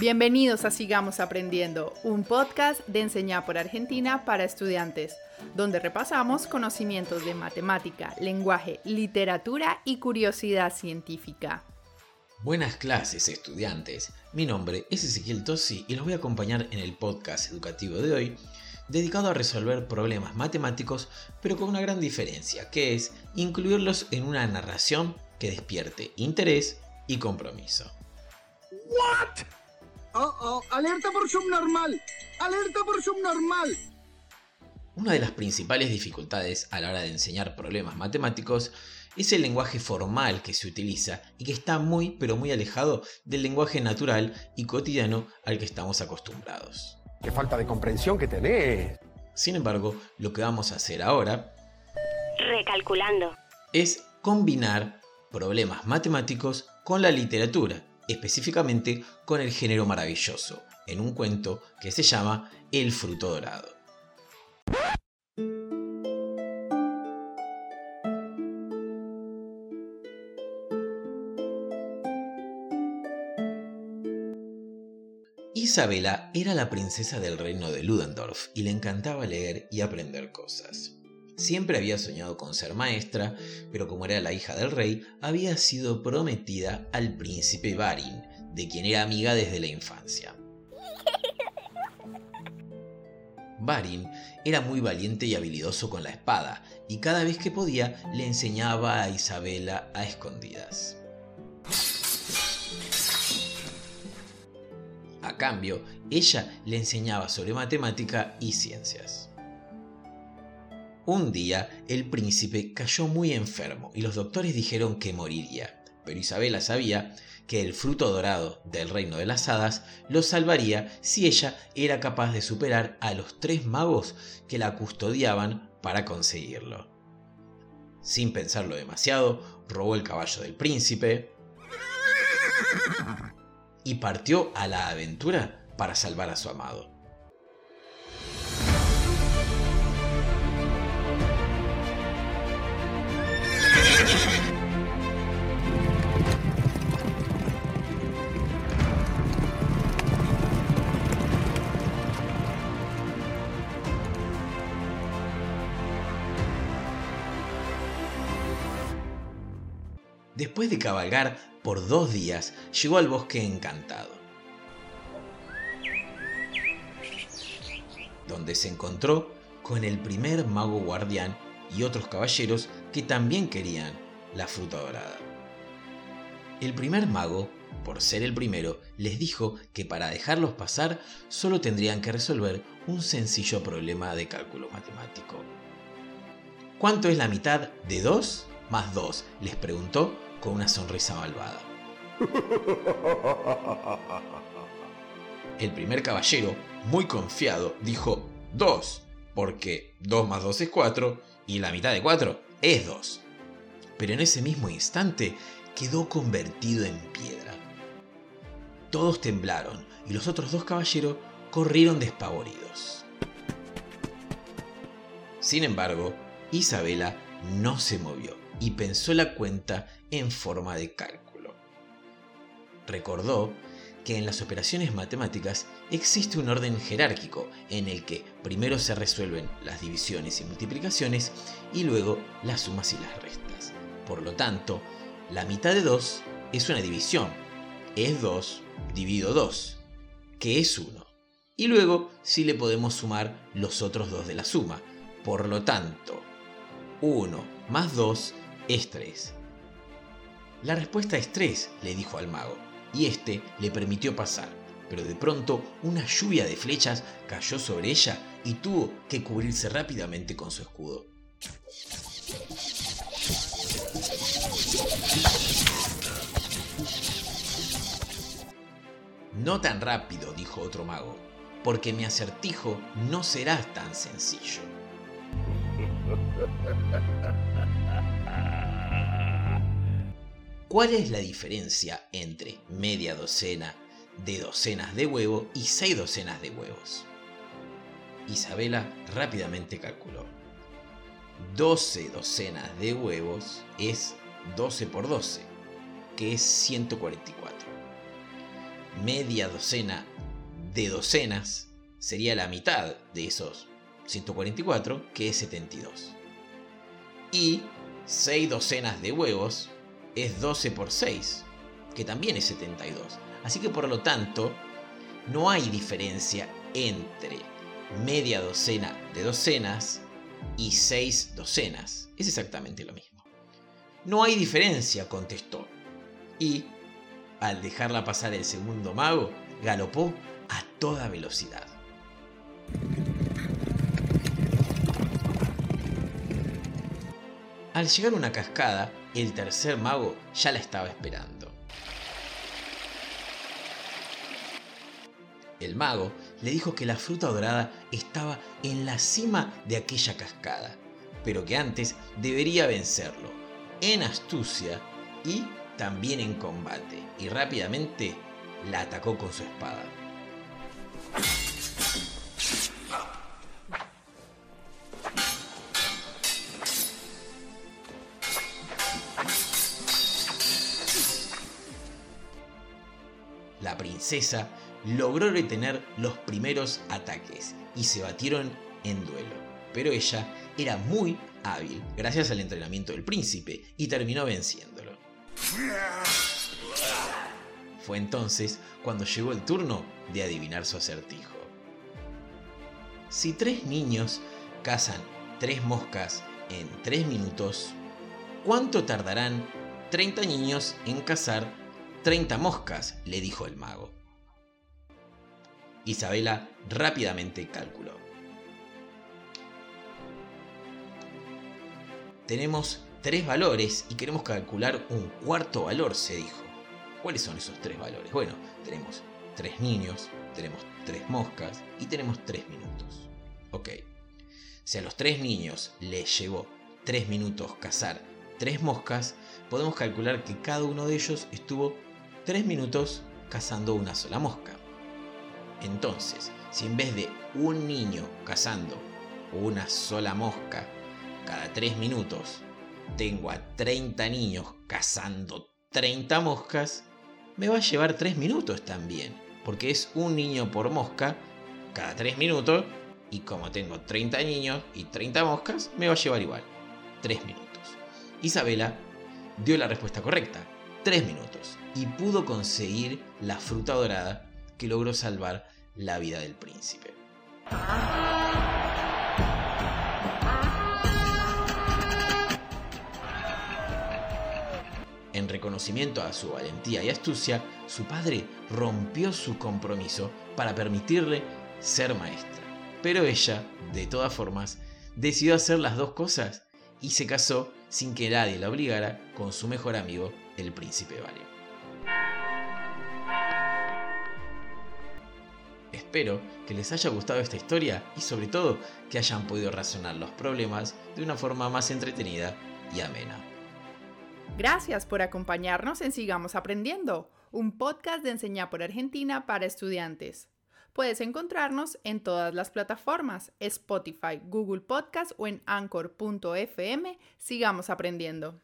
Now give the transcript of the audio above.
Bienvenidos a Sigamos Aprendiendo, un podcast de Enseñar por Argentina para estudiantes, donde repasamos conocimientos de matemática, lenguaje, literatura y curiosidad científica. Buenas clases, estudiantes. Mi nombre es Ezequiel Tosi y los voy a acompañar en el podcast educativo de hoy, dedicado a resolver problemas matemáticos, pero con una gran diferencia, que es incluirlos en una narración que despierte interés y compromiso. What? Oh, oh, alerta por subnormal. Alerta por subnormal. Una de las principales dificultades a la hora de enseñar problemas matemáticos es el lenguaje formal que se utiliza y que está muy pero muy alejado del lenguaje natural y cotidiano al que estamos acostumbrados. Qué falta de comprensión que tenés. Sin embargo, lo que vamos a hacer ahora Recalculando. es combinar problemas matemáticos con la literatura, específicamente con el género maravilloso, en un cuento que se llama El fruto dorado. Isabela era la princesa del reino de Ludendorff y le encantaba leer y aprender cosas. Siempre había soñado con ser maestra, pero como era la hija del rey, había sido prometida al príncipe Barin, de quien era amiga desde la infancia. Barin era muy valiente y habilidoso con la espada, y cada vez que podía le enseñaba a Isabela a escondidas. A cambio, ella le enseñaba sobre matemática y ciencias. Un día, el príncipe cayó muy enfermo y los doctores dijeron que moriría, pero Isabela sabía que el fruto dorado del reino de las hadas lo salvaría si ella era capaz de superar a los tres magos que la custodiaban para conseguirlo. Sin pensarlo demasiado, robó el caballo del príncipe y partió a la aventura para salvar a su amado. Después de cabalgar por dos días, llegó al bosque encantado, donde se encontró con el primer mago guardián y otros caballeros que también querían la fruta dorada. El primer mago, por ser el primero, les dijo que para dejarlos pasar solo tendrían que resolver un sencillo problema de cálculo matemático. ¿Cuánto es la mitad de 2 más 2? les preguntó con una sonrisa malvada. El primer caballero, muy confiado, dijo 2, porque 2 más 2 es 4 y la mitad de 4 es 2. Pero en ese mismo instante quedó convertido en piedra. Todos temblaron y los otros dos caballeros corrieron despavoridos. Sin embargo, Isabela no se movió y pensó la cuenta en forma de cálculo. Recordó que en las operaciones matemáticas existe un orden jerárquico en el que primero se resuelven las divisiones y multiplicaciones y luego las sumas y las restas. Por lo tanto, la mitad de 2 es una división. Es 2 dividido 2, que es 1. Y luego sí le podemos sumar los otros dos de la suma. Por lo tanto, 1 más 2 es 3. La respuesta es 3, le dijo al mago y este le permitió pasar, pero de pronto una lluvia de flechas cayó sobre ella y tuvo que cubrirse rápidamente con su escudo. No tan rápido, dijo otro mago, porque mi acertijo no será tan sencillo. ¿Cuál es la diferencia entre media docena de docenas de huevo y seis docenas de huevos? Isabela rápidamente calculó. 12 docenas de huevos es 12 por 12, que es 144. media docena de docenas sería la mitad de esos 144, que es 72. Y 6 docenas de huevos es 12 por 6, que también es 72. Así que por lo tanto, no hay diferencia entre media docena de docenas y 6 docenas. Es exactamente lo mismo. No hay diferencia, contestó. Y, al dejarla pasar el segundo mago, galopó a toda velocidad. Al llegar a una cascada, el tercer mago ya la estaba esperando. El mago le dijo que la fruta dorada estaba en la cima de aquella cascada, pero que antes debería vencerlo, en astucia y también en combate, y rápidamente la atacó con su espada. La princesa logró retener los primeros ataques y se batieron en duelo, pero ella era muy hábil gracias al entrenamiento del príncipe y terminó venciéndolo. Fue entonces cuando llegó el turno de adivinar su acertijo. Si tres niños cazan tres moscas en tres minutos, ¿cuánto tardarán 30 niños en cazar 30 moscas? le dijo el mago. Isabela rápidamente calculó. Tenemos tres valores y queremos calcular un cuarto valor, se dijo. ¿Cuáles son esos tres valores? Bueno, tenemos tres niños, tenemos tres moscas y tenemos tres minutos. Ok. Si a los tres niños les llevó tres minutos cazar tres moscas, podemos calcular que cada uno de ellos estuvo tres minutos cazando una sola mosca. Entonces, si en vez de un niño cazando una sola mosca cada 3 minutos, tengo a 30 niños cazando 30 moscas, me va a llevar 3 minutos también, porque es un niño por mosca cada 3 minutos, y como tengo 30 niños y 30 moscas, me va a llevar igual, 3 minutos. Isabela dio la respuesta correcta, 3 minutos, y pudo conseguir la fruta dorada que logró salvar la vida del príncipe. En reconocimiento a su valentía y astucia, su padre rompió su compromiso para permitirle ser maestra. Pero ella, de todas formas, decidió hacer las dos cosas y se casó sin que nadie la obligara con su mejor amigo, el príncipe Vale. Espero que les haya gustado esta historia y sobre todo que hayan podido razonar los problemas de una forma más entretenida y amena. Gracias por acompañarnos en Sigamos Aprendiendo, un podcast de Enseñar por Argentina para estudiantes. Puedes encontrarnos en todas las plataformas, Spotify, Google Podcast o en anchor.fm. Sigamos aprendiendo.